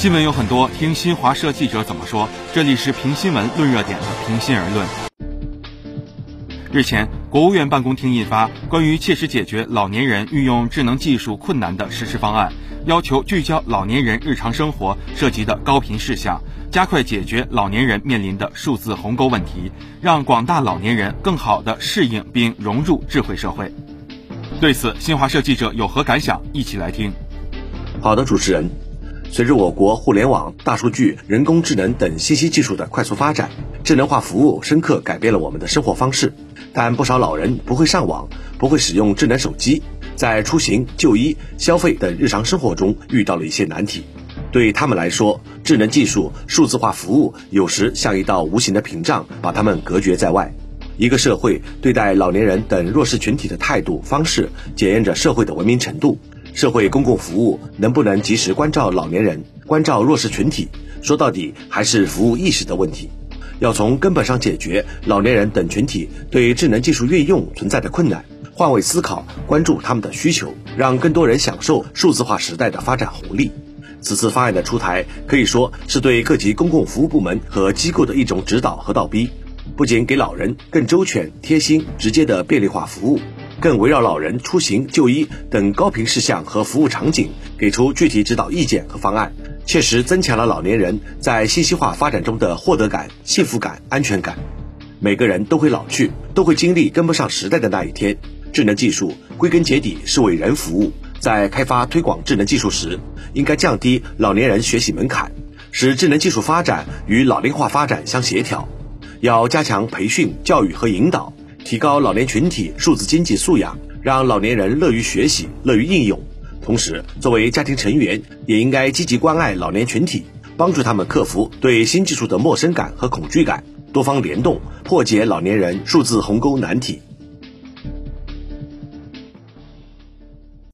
新闻有很多，听新华社记者怎么说。这里是评新闻论热点的平心而论。日前，国务院办公厅印发《关于切实解决老年人运用智能技术困难的实施方案》，要求聚焦老年人日常生活涉及的高频事项，加快解决老年人面临的数字鸿沟问题，让广大老年人更好地适应并融入智慧社会。对此，新华社记者有何感想？一起来听。好的，主持人。随着我国互联网、大数据、人工智能等信息技术的快速发展，智能化服务深刻改变了我们的生活方式。但不少老人不会上网，不会使用智能手机，在出行、就医、消费等日常生活中遇到了一些难题。对他们来说，智能技术、数字化服务有时像一道无形的屏障，把他们隔绝在外。一个社会对待老年人等弱势群体的态度方式，检验着社会的文明程度。社会公共服务能不能及时关照老年人、关照弱势群体，说到底还是服务意识的问题。要从根本上解决老年人等群体对智能技术运用存在的困难，换位思考，关注他们的需求，让更多人享受数字化时代的发展红利。此次方案的出台，可以说是对各级公共服务部门和机构的一种指导和倒逼，不仅给老人更周全、贴心、直接的便利化服务。更围绕老人出行、就医等高频事项和服务场景，给出具体指导意见和方案，切实增强了老年人在信息化发展中的获得感、幸福感、安全感。每个人都会老去，都会经历跟不上时代的那一天。智能技术归根结底是为人服务，在开发推广智能技术时，应该降低老年人学习门槛，使智能技术发展与老龄化发展相协调。要加强培训、教育和引导。提高老年群体数字经济素养，让老年人乐于学习、乐于应用。同时，作为家庭成员，也应该积极关爱老年群体，帮助他们克服对新技术的陌生感和恐惧感，多方联动，破解老年人数字鸿沟难题。